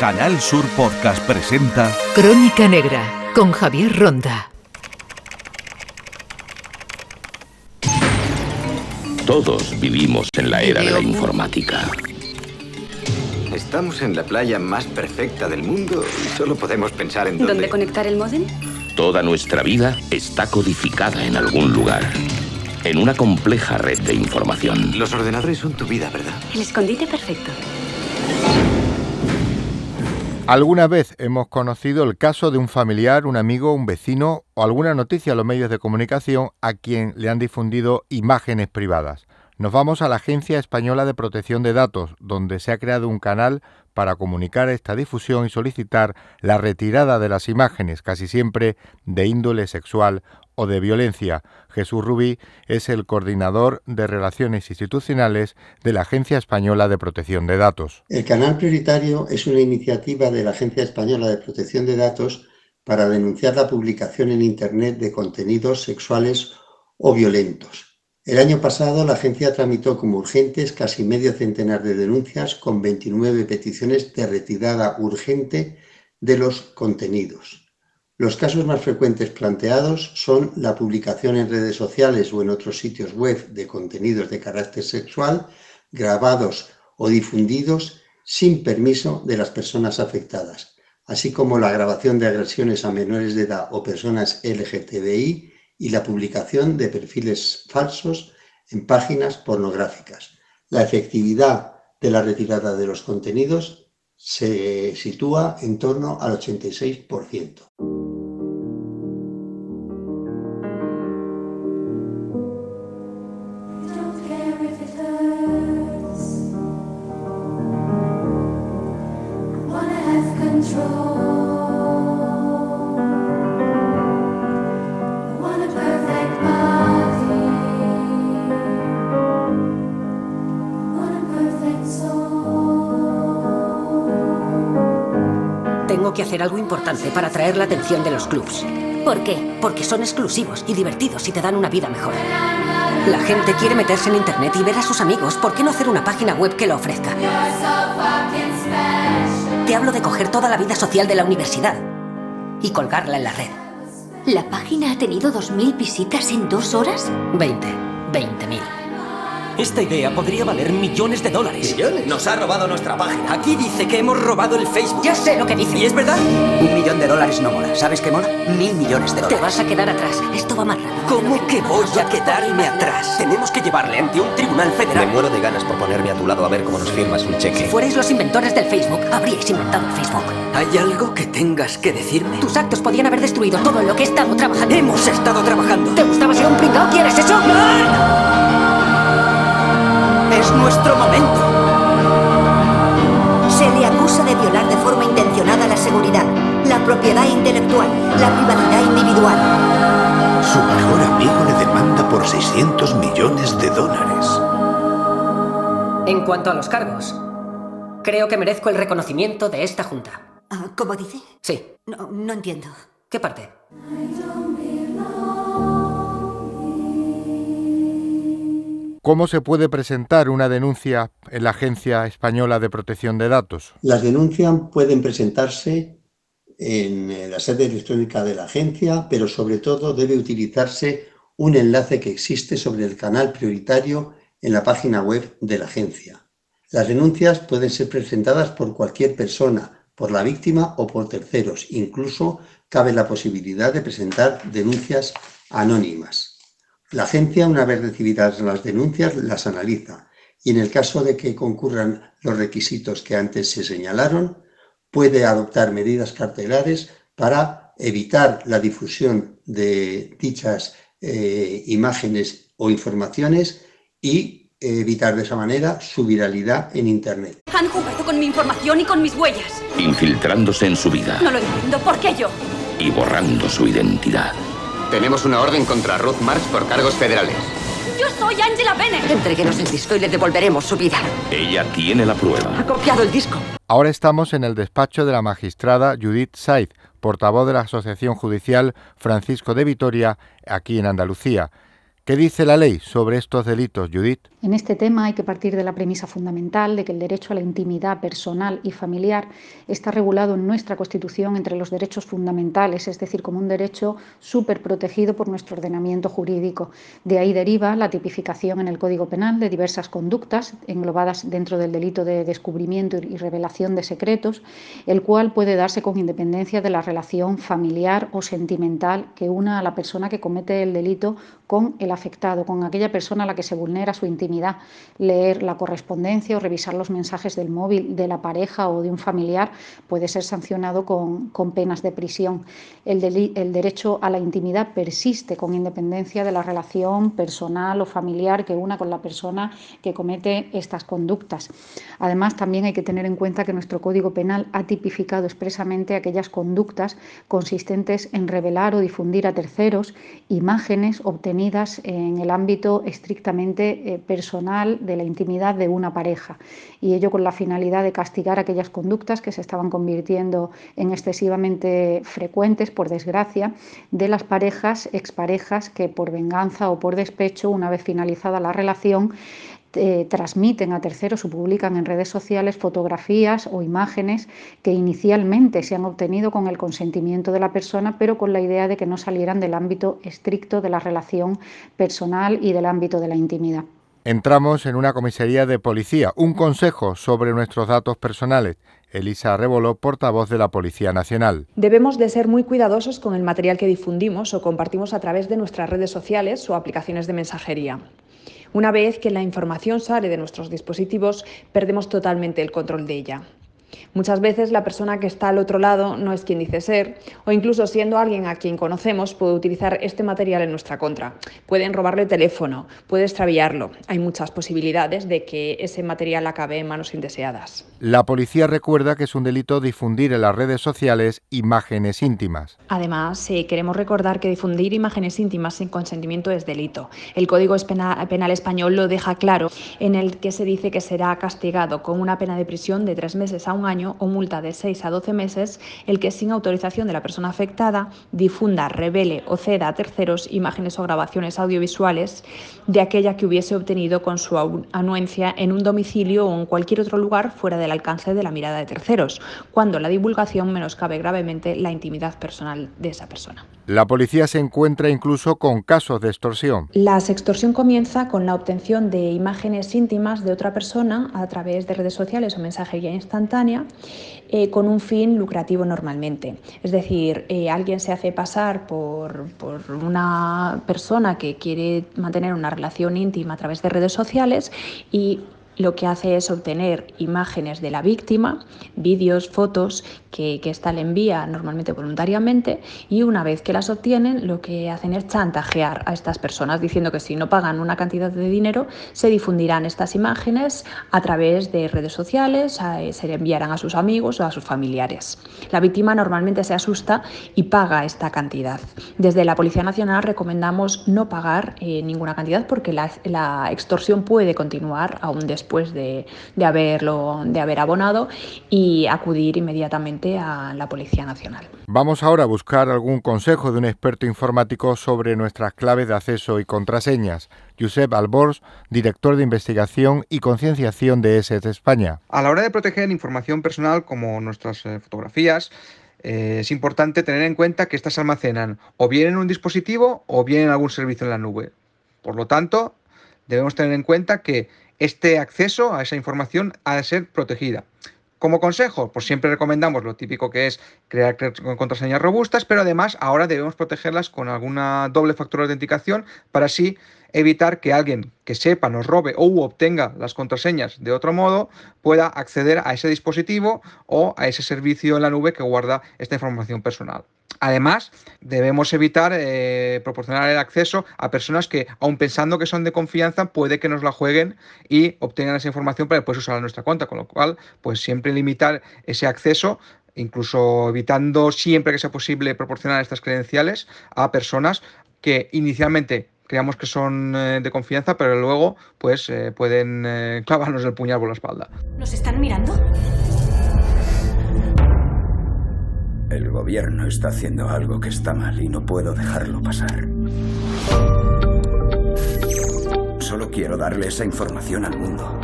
Canal Sur Podcast presenta Crónica Negra con Javier Ronda. Todos vivimos en la era de la informática. Estamos en la playa más perfecta del mundo y solo podemos pensar en dónde... ¿Dónde conectar el módem? Toda nuestra vida está codificada en algún lugar, en una compleja red de información. Los ordenadores son tu vida, ¿verdad? El escondite perfecto. ¿Alguna vez hemos conocido el caso de un familiar, un amigo, un vecino o alguna noticia en los medios de comunicación a quien le han difundido imágenes privadas? Nos vamos a la Agencia Española de Protección de Datos, donde se ha creado un canal para comunicar esta difusión y solicitar la retirada de las imágenes, casi siempre de índole sexual o de violencia. Jesús Rubí es el coordinador de Relaciones Institucionales de la Agencia Española de Protección de Datos. El canal prioritario es una iniciativa de la Agencia Española de Protección de Datos para denunciar la publicación en Internet de contenidos sexuales o violentos. El año pasado la agencia tramitó como urgentes casi medio centenar de denuncias con 29 peticiones de retirada urgente de los contenidos. Los casos más frecuentes planteados son la publicación en redes sociales o en otros sitios web de contenidos de carácter sexual grabados o difundidos sin permiso de las personas afectadas, así como la grabación de agresiones a menores de edad o personas LGTBI y la publicación de perfiles falsos en páginas pornográficas. La efectividad de la retirada de los contenidos se sitúa en torno al 86%. Tengo que hacer algo importante para atraer la atención de los clubs. ¿Por qué? Porque son exclusivos y divertidos y te dan una vida mejor. La gente quiere meterse en internet y ver a sus amigos. ¿Por qué no hacer una página web que lo ofrezca? Te hablo de coger toda la vida social de la universidad y colgarla en la red. ¿La página ha tenido 2.000 visitas en dos horas? 20. 20.000. Esta idea podría valer millones de dólares. ¿Millones? Nos ha robado nuestra página. Aquí dice que hemos robado el Facebook. Ya sé lo que dice. ¿Y es verdad? Un millón de dólares no mola. ¿Sabes qué mola? Mil millones de Te dólares. vas a quedar atrás. Esto va más rápido. ¿Cómo que voy a quedarme atrás? Tenemos que llevarle ante un tribunal Me federal. muero de ganas por ponerme a tu lado a ver cómo nos firmas un Si cheque. fuerais los inventores del Facebook, habríais inventado el Facebook. ¿Hay algo que tengas que decirme? Tus actos podían haber destruido todo en lo que he estado trabajando. Hemos estado trabajando. ¿Te gustaba ser un pringao? ¿Quieres eso? Es nuestro momento. Se le acusa de violar de forma intencionada la seguridad, la propiedad intelectual, la privacidad individual. Su mejor amigo le demanda por 600 millones de dólares. En cuanto a los cargos, creo que merezco el reconocimiento de esta junta. Ah, ¿Cómo dice? Sí. No, no entiendo. ¿Qué parte? ¿Cómo se puede presentar una denuncia en la Agencia Española de Protección de Datos? Las denuncias pueden presentarse en eh, la sede electrónica de la agencia, pero sobre todo debe utilizarse un enlace que existe sobre el canal prioritario en la página web de la agencia. Las denuncias pueden ser presentadas por cualquier persona, por la víctima o por terceros. Incluso cabe la posibilidad de presentar denuncias anónimas. La agencia, una vez recibidas las denuncias, las analiza y en el caso de que concurran los requisitos que antes se señalaron, puede adoptar medidas cartelares para evitar la difusión de dichas eh, imágenes o informaciones y evitar de esa manera su viralidad en Internet. Han jugado con mi información y con mis huellas. Infiltrándose en su vida No lo entiendo. ¿Por qué yo? y borrando su identidad. Tenemos una orden contra Ruth Marx por cargos federales. Yo soy Angela Bennett. Entréguenos el disco y le devolveremos su vida. Ella tiene la prueba. Ha copiado el disco. Ahora estamos en el despacho de la magistrada Judith Said, portavoz de la Asociación Judicial Francisco de Vitoria, aquí en Andalucía. ¿Qué dice la ley sobre estos delitos, Judith? En este tema hay que partir de la premisa fundamental de que el derecho a la intimidad personal y familiar está regulado en nuestra Constitución entre los derechos fundamentales, es decir, como un derecho súper protegido por nuestro ordenamiento jurídico. De ahí deriva la tipificación en el Código Penal de diversas conductas englobadas dentro del delito de descubrimiento y revelación de secretos, el cual puede darse con independencia de la relación familiar o sentimental que una a la persona que comete el delito con el afectado, con aquella persona a la que se vulnera su intimidad. Leer la correspondencia o revisar los mensajes del móvil de la pareja o de un familiar puede ser sancionado con, penas de prisión. El, el derecho a la intimidad persiste con independencia de la relación personal o familiar que una con la persona que comete estas conductas. Además, también hay que tener en cuenta que nuestro Código Penal ha tipificado expresamente aquellas conductas consistentes en revelar o difundir a terceros imágenes obtenidas en el ámbito estrictamente eh, personal de la intimidad de una pareja. Y ello con la finalidad de castigar aquellas conductas que se estaban convirtiendo en excesivamente frecuentes, por desgracia, de las parejas, exparejas que por venganza o por despecho, una vez finalizada la relación, eh, transmiten a terceros o publican en redes sociales fotografías o imágenes que inicialmente se han obtenido con el consentimiento de la persona, pero con la idea de que no salieran del ámbito estricto de la relación personal y del ámbito de la intimidad. Entramos en una comisaría de policía. Un consejo sobre nuestros datos personales. Elisa Reboló, portavoz de la Policía Nacional. Debemos de ser muy cuidadosos con el material que difundimos o compartimos a través de nuestras redes sociales o aplicaciones de mensajería. Una vez que la información sale de nuestros dispositivos, perdemos totalmente el control de ella. Muchas veces la persona que está al otro lado no es quien dice ser, o incluso siendo alguien a quien conocemos puede utilizar este material en nuestra contra. Pueden robarle teléfono, puede extraviarlo. Hay muchas posibilidades de que ese material acabe en manos indeseadas. La policía recuerda que es un delito difundir en las redes sociales imágenes íntimas. Además, queremos recordar que difundir imágenes íntimas sin consentimiento es delito. El Código Penal Español lo deja claro, en el que se dice que será castigado con una pena de prisión de tres meses a un año o multa de 6 a 12 meses el que sin autorización de la persona afectada difunda, revele o ceda a terceros imágenes o grabaciones audiovisuales de aquella que hubiese obtenido con su anuencia en un domicilio o en cualquier otro lugar fuera alcance de la mirada de terceros, cuando la divulgación menoscabe gravemente la intimidad personal de esa persona. La policía se encuentra incluso con casos de extorsión. La extorsión comienza con la obtención de imágenes íntimas de otra persona a través de redes sociales o mensajería instantánea eh, con un fin lucrativo normalmente. Es decir, eh, alguien se hace pasar por, por una persona que quiere mantener una relación íntima a través de redes sociales y lo que hace es obtener imágenes de la víctima, vídeos, fotos que, que ésta le envía normalmente voluntariamente y una vez que las obtienen lo que hacen es chantajear a estas personas diciendo que si no pagan una cantidad de dinero se difundirán estas imágenes a través de redes sociales, se le enviarán a sus amigos o a sus familiares. La víctima normalmente se asusta y paga esta cantidad. Desde la Policía Nacional recomendamos no pagar eh, ninguna cantidad porque la, la extorsión puede continuar aún después después de, haberlo, de haber abonado y acudir inmediatamente a la Policía Nacional. Vamos ahora a buscar algún consejo de un experto informático sobre nuestras claves de acceso y contraseñas. Josep Albors, director de investigación y concienciación de ESET España. A la hora de proteger información personal como nuestras eh, fotografías, eh, es importante tener en cuenta que estas se almacenan o bien en un dispositivo o bien en algún servicio en la nube. Por lo tanto, debemos tener en cuenta que este acceso a esa información ha de ser protegida. Como consejo, pues siempre recomendamos lo típico que es crear contraseñas robustas, pero además ahora debemos protegerlas con alguna doble factor de autenticación para así evitar que alguien que sepa, nos robe o obtenga las contraseñas de otro modo pueda acceder a ese dispositivo o a ese servicio en la nube que guarda esta información personal. Además, debemos evitar eh, proporcionar el acceso a personas que, aun pensando que son de confianza, puede que nos la jueguen y obtengan esa información para después usarla en nuestra cuenta. Con lo cual, pues siempre limitar ese acceso incluso evitando siempre que sea posible proporcionar estas credenciales a personas que inicialmente creamos que son eh, de confianza, pero luego pues eh, pueden clavarnos el puñal por la espalda. ¿Nos están mirando? El gobierno está haciendo algo que está mal y no puedo dejarlo pasar. solo quiero darle esa información al mundo.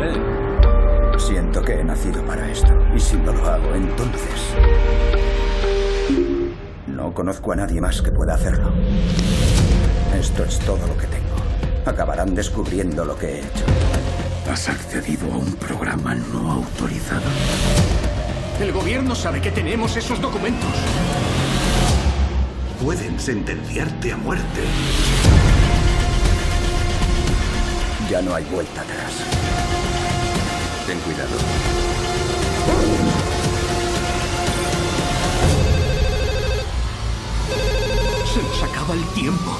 Eh. Siento que he nacido para esto. Y si no lo hago, entonces... No conozco a nadie más que pueda hacerlo. Esto es todo lo que tengo. Acabarán descubriendo lo que he hecho. ¿Has accedido a un programa no autorizado? El gobierno sabe que tenemos esos documentos. Pueden sentenciarte a muerte. Ya no hay vuelta atrás. Ten cuidado. Se nos acaba el tiempo.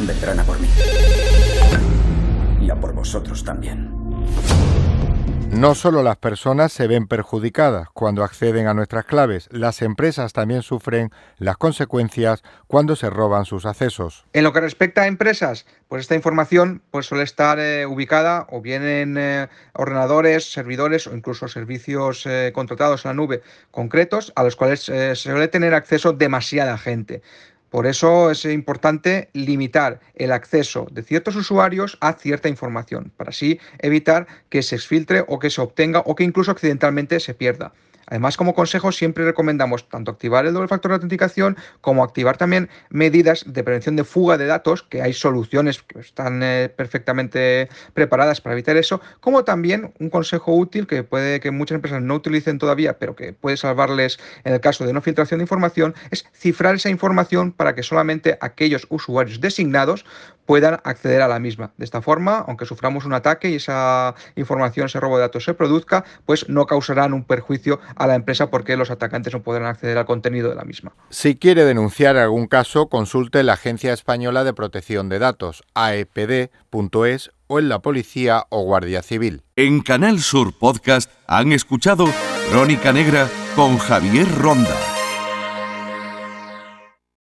Vendrán a por mí. Por vosotros también. No solo las personas se ven perjudicadas cuando acceden a nuestras claves, las empresas también sufren las consecuencias cuando se roban sus accesos. En lo que respecta a empresas, pues esta información pues suele estar eh, ubicada o bien en eh, ordenadores, servidores o incluso servicios eh, contratados en la nube concretos a los cuales se suele tener acceso demasiada gente. Por eso es importante limitar el acceso de ciertos usuarios a cierta información, para así evitar que se exfiltre o que se obtenga o que incluso accidentalmente se pierda. Además, como consejo, siempre recomendamos tanto activar el doble factor de autenticación como activar también medidas de prevención de fuga de datos, que hay soluciones que están eh, perfectamente preparadas para evitar eso, como también un consejo útil que puede que muchas empresas no utilicen todavía, pero que puede salvarles en el caso de no filtración de información, es cifrar esa información para que solamente aquellos usuarios designados puedan acceder a la misma. De esta forma, aunque suframos un ataque y esa información, ese robo de datos se produzca, pues no causarán un perjuicio a la empresa porque los atacantes no podrán acceder al contenido de la misma. Si quiere denunciar algún caso, consulte la Agencia Española de Protección de Datos, aepd.es, o en la Policía o Guardia Civil. En Canal Sur Podcast han escuchado Crónica Negra con Javier Ronda.